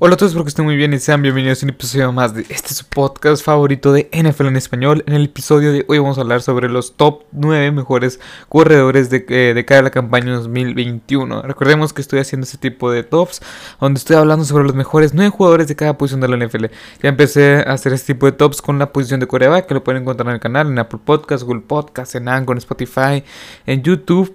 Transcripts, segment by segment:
Hola a todos, espero que estén muy bien y sean bienvenidos a un episodio más de este su podcast favorito de NFL en español. En el episodio de hoy vamos a hablar sobre los top 9 mejores corredores de, eh, de cara a la campaña 2021. Recordemos que estoy haciendo este tipo de tops donde estoy hablando sobre los mejores 9 jugadores de cada posición de la NFL. Ya empecé a hacer este tipo de tops con la posición de coreback que lo pueden encontrar en el canal, en Apple Podcasts, Google Podcasts, en Anchor, en Spotify, en YouTube.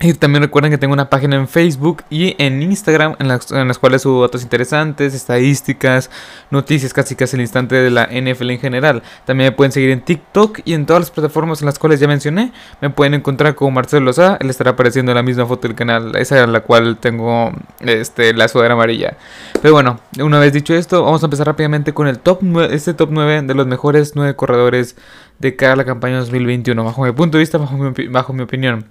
Y también recuerden que tengo una página en Facebook y en Instagram en las, en las, cuales subo datos interesantes, estadísticas, noticias casi casi al instante de la NFL en general. También me pueden seguir en TikTok y en todas las plataformas en las cuales ya mencioné. Me pueden encontrar como Marcelo Loza, él estará apareciendo en la misma foto del canal, esa es la cual tengo este, la sudadera amarilla. Pero bueno, una vez dicho esto, vamos a empezar rápidamente con el top 9, este top 9 de los mejores 9 corredores de cara a la campaña 2021, bajo mi punto de vista, bajo mi, bajo mi opinión.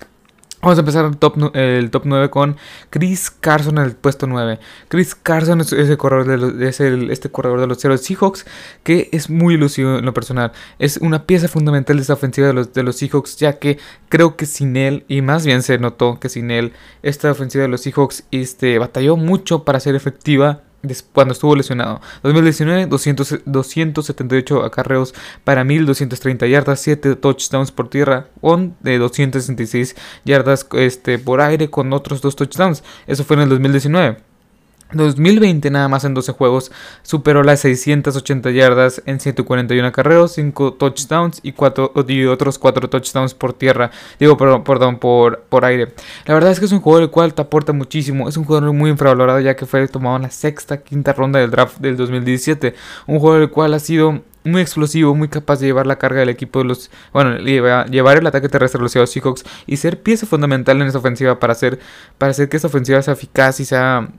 Vamos a empezar el top, el top 9 con Chris Carson en el puesto 9. Chris Carson es, ese corredor de los, es el, este corredor de los Seattle Seahawks que es muy ilusivo en lo personal. Es una pieza fundamental de esta ofensiva de los, de los Seahawks ya que creo que sin él, y más bien se notó que sin él, esta ofensiva de los Seahawks este, batalló mucho para ser efectiva cuando estuvo lesionado. 2019, 200, 278 acarreos para 1230 yardas, 7 touchdowns por tierra, con de 266 yardas este, por aire con otros 2 touchdowns. Eso fue en el 2019. 2020 nada más en 12 juegos superó las 680 yardas en 141 acarreos, 5 touchdowns y, y otros 4 touchdowns por tierra, digo perdón, por, por aire. La verdad es que es un jugador el cual te aporta muchísimo, es un jugador muy infravalorado ya que fue tomado en la sexta, quinta ronda del draft del 2017, un jugador el cual ha sido muy explosivo, muy capaz de llevar la carga del equipo de los. Bueno, llevar el ataque terrestre de los Seahawks y ser pieza fundamental en esa ofensiva para hacer, para hacer que esa ofensiva sea eficaz y sea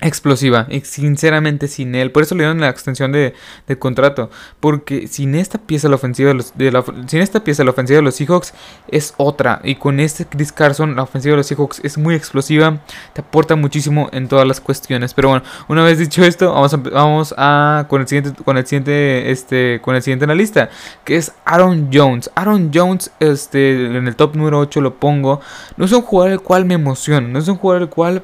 explosiva y sinceramente sin él por eso le dieron la extensión de, contrato porque sin esta pieza la ofensiva de los, de sin esta pieza la ofensiva de los Seahawks es otra y con este Chris Carson la ofensiva de los Seahawks es muy explosiva te aporta muchísimo en todas las cuestiones pero bueno una vez dicho esto vamos vamos a con el siguiente con el siguiente este con el siguiente en la lista que es Aaron Jones. Aaron Jones este en el top número 8 lo pongo no es un jugador el cual me emociona no es un jugador el cual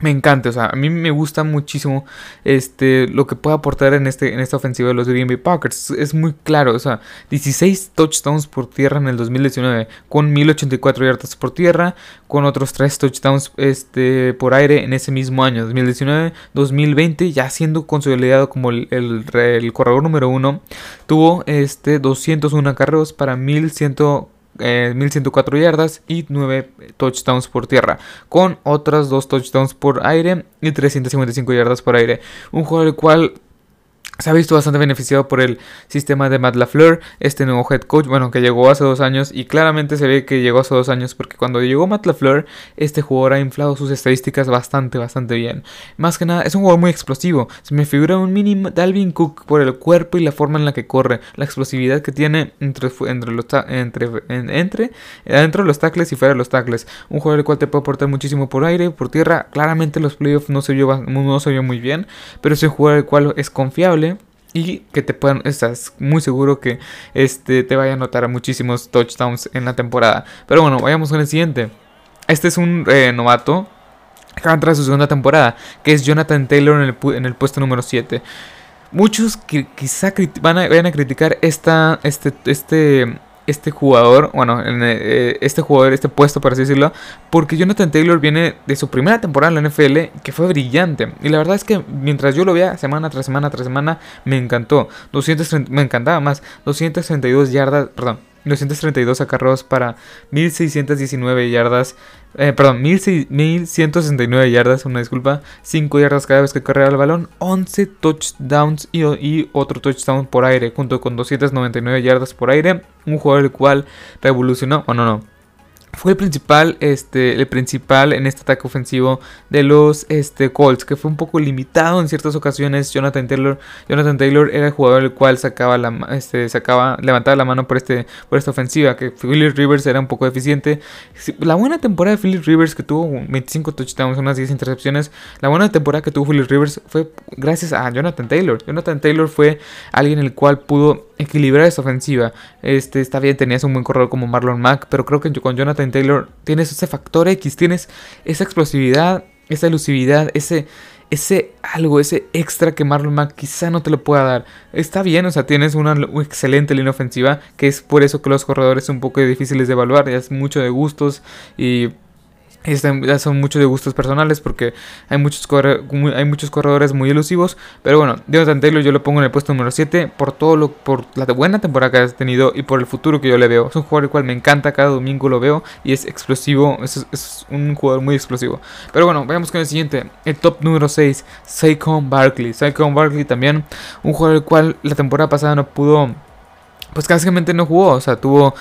me encanta, o sea, a mí me gusta muchísimo este, lo que puede aportar en, este, en esta ofensiva de los Green Bay Packers. Es muy claro, o sea, 16 touchdowns por tierra en el 2019, con 1084 yardas por tierra, con otros 3 touchdowns este, por aire en ese mismo año, 2019, 2020, ya siendo consolidado como el, el, corredor número 1, tuvo este, 201 carreos para 1100 1104 eh, yardas y 9 touchdowns por tierra, con otras 2 touchdowns por aire y 355 yardas por aire. Un juego el cual se ha visto bastante beneficiado por el sistema de Matt LaFleur, este nuevo head coach, bueno, que llegó hace dos años y claramente se ve que llegó hace dos años porque cuando llegó Matt LaFleur, este jugador ha inflado sus estadísticas bastante, bastante bien. Más que nada, es un jugador muy explosivo. Se me figura un mini Dalvin Cook por el cuerpo y la forma en la que corre, la explosividad que tiene entre, entre, los, entre, entre, dentro de los tackles y fuera de los tackles. Un jugador el cual te puede aportar muchísimo por aire, por tierra. Claramente los playoffs no se vio, no se vio muy bien, pero es un jugador el cual es confiable y que te puedan, estás muy seguro que este te vaya a anotar muchísimos touchdowns en la temporada. Pero bueno, vayamos con el siguiente. Este es un eh, novato que va a entrar a su segunda temporada, que es Jonathan Taylor en el, en el puesto número 7. Muchos que quizá van a, vayan a criticar esta, este, este este jugador, bueno, eh, este jugador, este puesto, por así decirlo, porque Jonathan Taylor viene de su primera temporada en la NFL, que fue brillante. Y la verdad es que mientras yo lo veía semana tras semana tras semana, me encantó. 230, me encantaba más. 232 yardas, perdón, 232 acarreos para 1619 yardas. Eh, perdón, 1169 yardas, una disculpa. 5 yardas cada vez que corría el balón. 11 touchdowns y, otro touchdown por aire, junto con 299 yardas por aire. Un jugador el cual revolucionó, o no, no fue el principal, este, el principal en este ataque ofensivo de los este, Colts, que fue un poco limitado en ciertas ocasiones. Jonathan Taylor, Jonathan Taylor era el jugador el cual sacaba la, este, sacaba, levantaba la mano por, este, por esta ofensiva, que Philip Rivers era un poco deficiente. La buena temporada de Philip Rivers, que tuvo 25 touchdowns, unas 10 intercepciones, la buena temporada que tuvo Philip Rivers fue gracias a Jonathan Taylor. Jonathan Taylor fue alguien el cual pudo equilibrar esa ofensiva. Este, está bien, tenías un buen corredor como Marlon Mack, pero creo que con Jonathan Taylor tienes ese factor X, tienes esa explosividad, esa elusividad, ese, ese algo, ese extra que Marlon Mack quizá no te lo pueda dar. Está bien, o sea, tienes una excelente línea ofensiva, que es por eso que los corredores son un poco difíciles de evaluar, ya es mucho de gustos y ya son muchos de gustos personales porque hay muchos, hay muchos corredores muy elusivos. Pero bueno, Jonathan Taylor yo lo pongo en el puesto número 7 por todo lo, por la buena temporada que ha tenido y por el futuro que yo le veo. Es un jugador el cual me encanta, cada domingo lo veo y es explosivo, es, es un jugador muy explosivo. Pero bueno, vayamos con el siguiente, el top número 6, Saquon Barkley. Saquon Barkley también, un jugador el cual la temporada pasada no pudo pues básicamente no jugó, o sea, tuvo,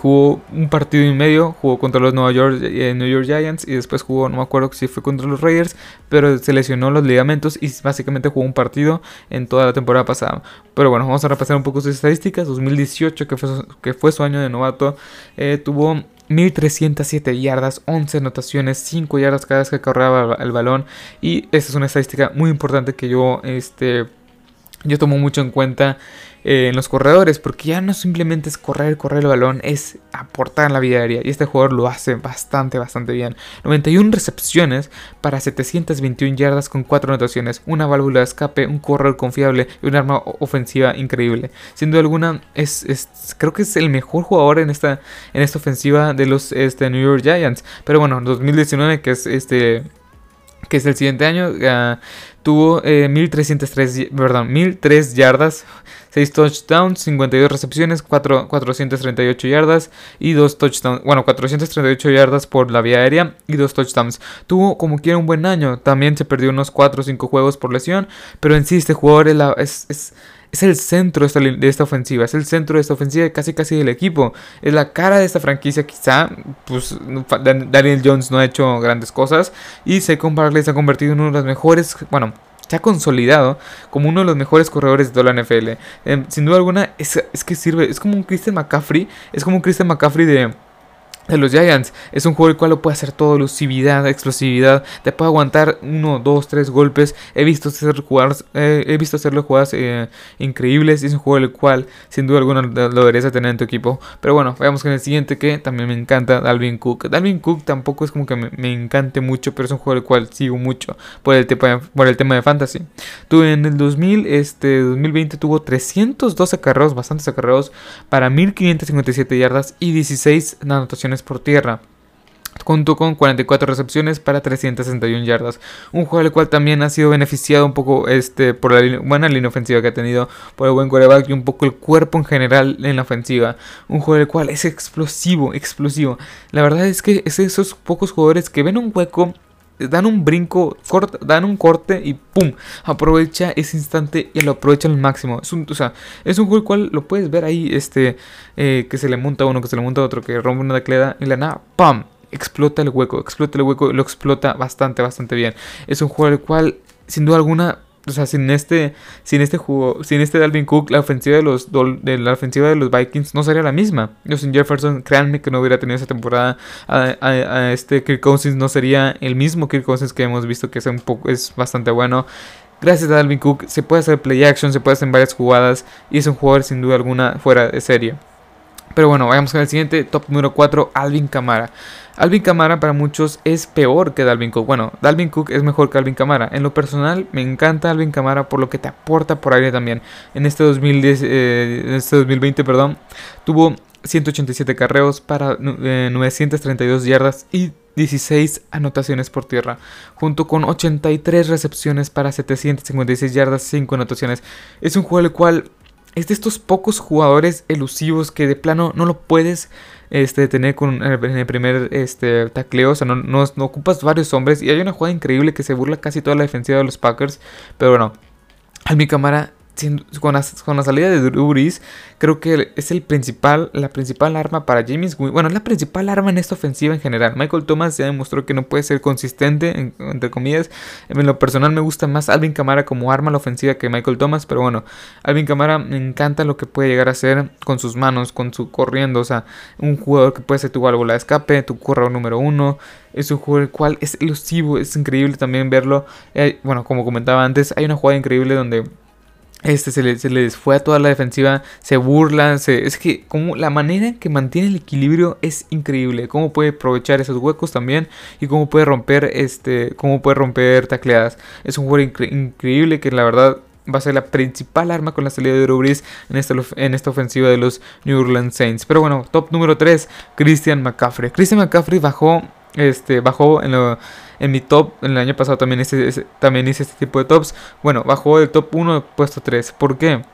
jugó un partido y medio, jugó contra los New York, eh, New York Giants y después jugó, no me acuerdo si fue contra los Raiders, pero se lesionó los ligamentos y básicamente jugó un partido en toda la temporada pasada. Pero bueno, vamos a repasar un poco sus estadísticas. 2018, que fue, que fue su año de novato, eh, tuvo 1307 yardas, 11 anotaciones, 5 yardas cada vez que corría el balón. Y esa es una estadística muy importante que yo, este, yo tomo mucho en cuenta eh, en los corredores, porque ya no simplemente es correr, correr el balón, es aportar en la vida aérea. Y este jugador lo hace bastante, bastante bien. 91 recepciones para 721 yardas con 4 anotaciones, una válvula de escape, un corredor confiable y un arma ofensiva increíble. Sin duda alguna, es, creo que es el mejor jugador en esta, en esta ofensiva de los este, New York Giants. Pero bueno, 2019, que es este que es el siguiente año, tuvo 1303, eh, perdón, 1003 yardas, 6 touchdowns, 52 recepciones, 4, 438 yardas y 2 touchdowns. Bueno, 438 yardas por la vía aérea y 2 touchdowns. Tuvo como quiera un buen año. También se perdió unos 4 o 5 juegos por lesión. Pero en sí este jugador es, es, es, el centro de esta, ofensiva. Es el centro de esta ofensiva casi casi del equipo. Es la cara de esta franquicia quizá. Pues Daniel Jones no ha hecho grandes cosas. Y Second Barkley se ha convertido en uno de los mejores... Bueno se ha consolidado como uno de los mejores corredores de toda la NFL. Em, sin duda alguna, es, es, que sirve, es como un Christian McCaffrey, es como un Christian McCaffrey de de los Giants. Es un juego el cual lo puede hacer todo, elusividad, explosividad, te puede aguantar uno, dos, tres golpes. He visto hacer jugadas, eh, he visto hacerlo jugadas eh, increíbles. Es un juego el cual sin duda alguna lo deberías tener en tu equipo. Pero bueno, veamos con el siguiente que también me encanta, Dalvin Cook. Dalvin Cook tampoco es como que me, encante mucho, pero es un juego el cual sigo mucho por el, tema, por el tema de fantasy. Tuve en el 2000, este 2020 tuvo 312 acarreos, bastantes acarreos para 1557 yardas y 16 anotaciones por tierra junto con 44 recepciones para 361 yardas. Un juego del cual también ha sido beneficiado un poco este, por la buena línea ofensiva que ha tenido, por el buen coreback y un poco el cuerpo en general en la ofensiva. Un juego del cual es explosivo, explosivo. La verdad es que es esos pocos jugadores que ven un hueco dan un brinco, dan un corte y ¡pum! Aprovecha ese instante y lo aprovecha al máximo. Es un, o sea, es un juego cual lo puedes ver ahí, este, eh, que se le monta uno, que se le monta otro, que rompe una decleda y la nada, ¡pam! Explota el hueco, explota el hueco lo explota bastante, bastante bien. Es un juego el cual, sin duda alguna, o sea, sin este, sin este juego, sin este Dalvin Cook, la ofensiva de los de ofensiva de los Vikings no sería la misma. sin Jefferson, créanme que no hubiera tenido esa temporada. A, este Kirk Cousins no sería el mismo Kirk Cousins que hemos visto que es un poco, es bastante bueno. Gracias a Dalvin Cook se puede hacer play action, se puede hacer varias jugadas y es un jugador sin duda alguna fuera de serie. Pero bueno, vayamos con el siguiente, top número 4, Alvin Kamara. Alvin Kamara para muchos es peor que Dalvin Cook. Bueno, Dalvin Cook es mejor que Alvin Kamara. En lo personal, me encanta Alvin Kamara por lo que te aporta por aire también. En este, 2010, eh, este 2020, perdón, tuvo 187 carreos para 932 eh, yardas y 16 anotaciones por tierra, junto con 83 recepciones para 756 yardas, 5 anotaciones. Es un juego el cual es de estos pocos jugadores elusivos que de plano no lo puedes este, tener con, en el primer este, tacleo. O sea, no, no, no, ocupas varios hombres. Y hay una jugada increíble que se burla casi toda la defensiva de los Packers. Pero bueno, a mi cámara con, la, salida de Drew creo que es el principal, la principal arma para James Bueno, es la principal arma en esta ofensiva en general. Michael Thomas ya demostró que no puede ser consistente, entre comillas. En lo personal me gusta más Alvin Kamara como arma a la ofensiva que Michael Thomas. Pero bueno, Alvin Kamara me encanta lo que puede llegar a hacer con sus manos, con su corriendo. O sea, un jugador que puede ser tu válvula de escape, tu corredor número uno. Es un jugador el cual es elusivo, es increíble también verlo. Eh, bueno, como comentaba antes, hay una jugada increíble donde este se, le, se les fue a toda la defensiva, se burlan, es que como la manera en que mantiene el equilibrio es increíble, cómo puede aprovechar esos huecos también y cómo puede romper este, cómo puede romper tacleadas. Es un jugador increíble que la verdad va a ser la principal arma con la salida de Drew en esta, en esta ofensiva de los New Orleans Saints. Pero bueno, top número 3, Christian McCaffrey. Christian McCaffrey bajó, este, bajó en, lo, en mi top, el año pasado también hice, también hice este tipo de tops. Bueno, bajó del top 1 puesto 3. ¿Por qué?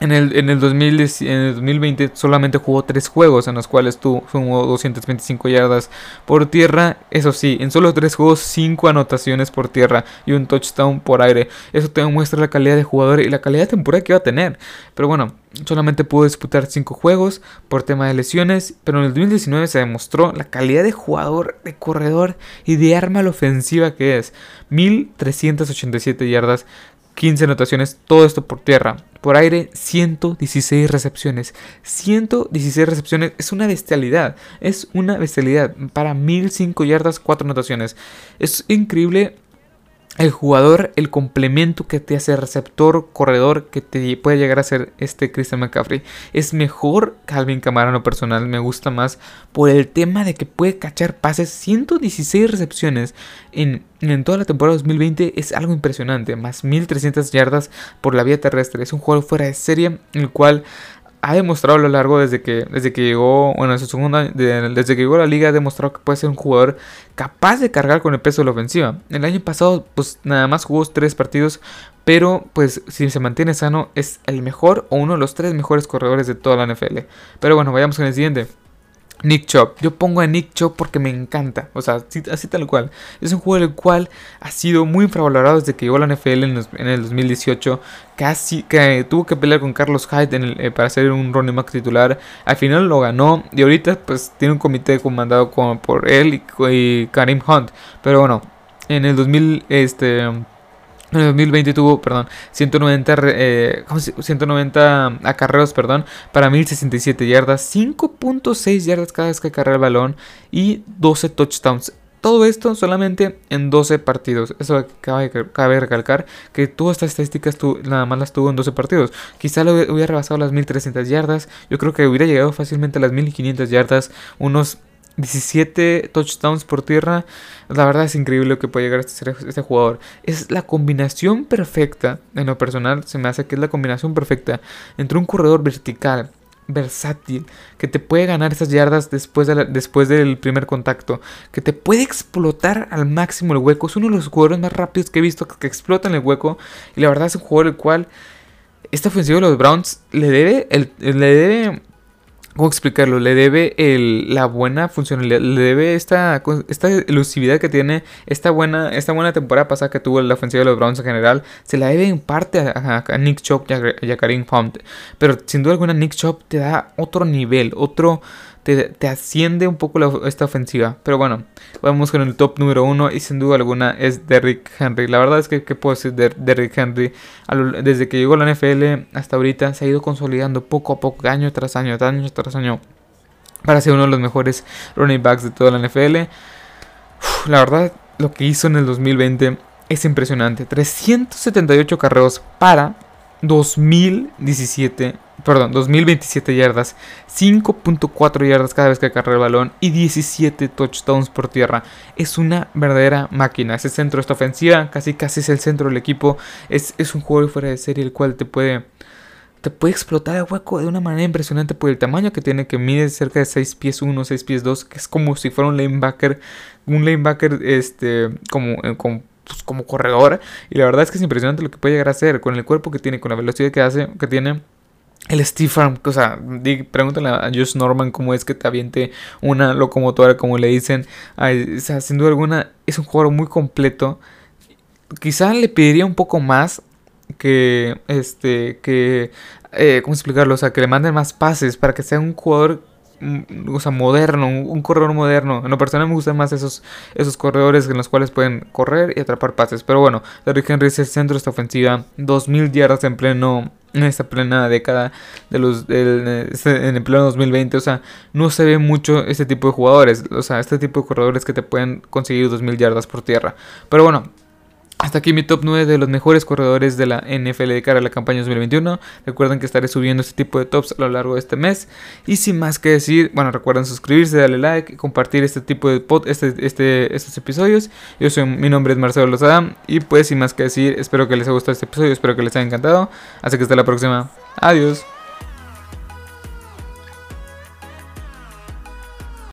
En el, en, el 2020 solamente jugó 3 juegos en los cuales tuvo 225 yardas por tierra. Eso sí, en solo 3 juegos 5 anotaciones por tierra y un touchdown por aire. Eso te muestra la calidad de jugador y la calidad de temporada que va a tener. Pero bueno, solamente pudo disputar 5 juegos por tema de lesiones. Pero en el 2019 se demostró la calidad de jugador, de corredor y de arma la ofensiva que es. 1387 yardas 15 anotaciones, todo esto por tierra. Por aire, 116 recepciones. 116 recepciones es una bestialidad. Es una bestialidad. Para 1005 yardas, 4 anotaciones. Es increíble el jugador, el complemento que te hace receptor, corredor, que te puede llegar a ser este Christian McCaffrey. Es mejor Calvin Camara lo personal, me gusta más por el tema de que puede cachar pases. 116 recepciones en, en toda la temporada 2020 es algo impresionante, más 1300 yardas por la vía terrestre. Es un jugador fuera de serie, el cual ha demostrado a lo largo desde que, desde que llegó, bueno, desde que llegó la liga, ha demostrado que puede ser un jugador capaz de cargar con el peso de la ofensiva. El año pasado, pues nada más jugó tres partidos, pero pues si se mantiene sano, es el mejor o uno de los tres mejores corredores de toda la NFL. Pero bueno, vayamos con el siguiente. Nick Chop. Yo pongo a Nick Chop porque me encanta. O sea, así, tal cual. Es un jugador el cual ha sido muy infravalorado desde que llegó a la NFL en, el 2018. Casi que tuvo que pelear con Carlos Hyde eh, para ser un running back titular. Al final lo ganó. Y ahorita pues tiene un comité comandado por él y, y Karim Hunt. Pero bueno, en el 2000 este en el 2020 tuvo, perdón, 190, eh, 190 acarreos, perdón, para 1067 yardas, 5.6 yardas cada vez que acarrea el balón y 12 touchdowns. Todo esto solamente en 12 partidos. Eso cabe, cabe recalcar que todas estas estadísticas nada más las tuvo en 12 partidos. Quizá lo hubiera rebasado las 1300 yardas. Yo creo que hubiera llegado fácilmente a las 1500 yardas. Unos 17 touchdowns por tierra. La verdad es increíble lo que puede llegar a ser este jugador. Es la combinación perfecta, en lo personal se me hace que es la combinación perfecta entre un corredor vertical, versátil, que te puede ganar esas yardas después, de después del primer contacto, que te puede explotar al máximo el hueco. Es uno de los jugadores más rápidos que he visto que, explota en el hueco. Y la verdad es un jugador el cual esta ofensiva de los Browns le debe, le debe ¿Cómo explicarlo? Le debe el, la buena funcionalidad, le debe esta, esta elusividad que tiene, esta buena, esta buena temporada pasada que tuvo la ofensiva de los Browns en general, se la debe en parte a, Nick Chop y a, Karim Hunt. Pero sin duda alguna Nick Chop te da otro nivel, otro, te, asciende un poco esta ofensiva. Pero bueno, vamos con el top número uno y sin duda alguna es Derrick Henry. La verdad es que, ¿qué puedo decir de Derrick Henry? Desde que llegó a la NFL hasta ahorita se ha ido consolidando poco a poco, año tras año, año tras año, para ser uno de los mejores running backs de toda la NFL. la verdad, lo que hizo en el 2020 es impresionante. 378 carreos para 2017 perdón, 2027 yardas, 5.4 yardas cada vez que acarrea el balón y 17 touchdowns por tierra. Es una verdadera máquina. Ese centro de esta ofensiva, casi casi es el centro del equipo. Es, es un jugador fuera de serie el cual te puede te puede explotar el hueco de una manera impresionante por el tamaño que tiene, que mide cerca de 6 pies 1, 6 pies 2, que es como si fuera un lanebacker, un lanebacker este, como, eh, como pues, como corredor. Y la verdad es que es impresionante lo que puede llegar a hacer con el cuerpo que tiene, con la velocidad que hace, que tiene. El Steve Farm, o sea, pregúntale a Josh Norman cómo es que te aviente una locomotora, como le dicen. o sea, sin duda alguna, es un jugador muy completo. Quizá le pediría un poco más que, este, que, eh, ¿cómo explicarlo? O sea, que le manden más pases para que sea un jugador o sea, moderno, un, corredor moderno. En lo personal me gustan más esos, esos corredores en los cuales pueden correr y atrapar pases. Pero bueno, Derrick Henry es el centro de esta ofensiva. 2000 yardas en pleno en esta plena década de los este, en el pleno 2020, o sea, no se ve mucho este tipo de jugadores, o sea, este tipo de corredores que te pueden conseguir 2000 yardas por tierra. Pero bueno, Hasta aquí mi top 9 de los mejores corredores de la NFL de cara a la campaña 2021. Recuerden que estaré subiendo este tipo de tops a lo largo de este mes. Y sin más que decir, bueno, recuerden suscribirse, darle like, compartir este tipo de pod, este, este, estos episodios. Yo soy, mi nombre es Marcelo Lozada. Y pues sin más que decir, espero que les haya gustado este episodio, espero que les haya encantado. Así que hasta la próxima. Adiós.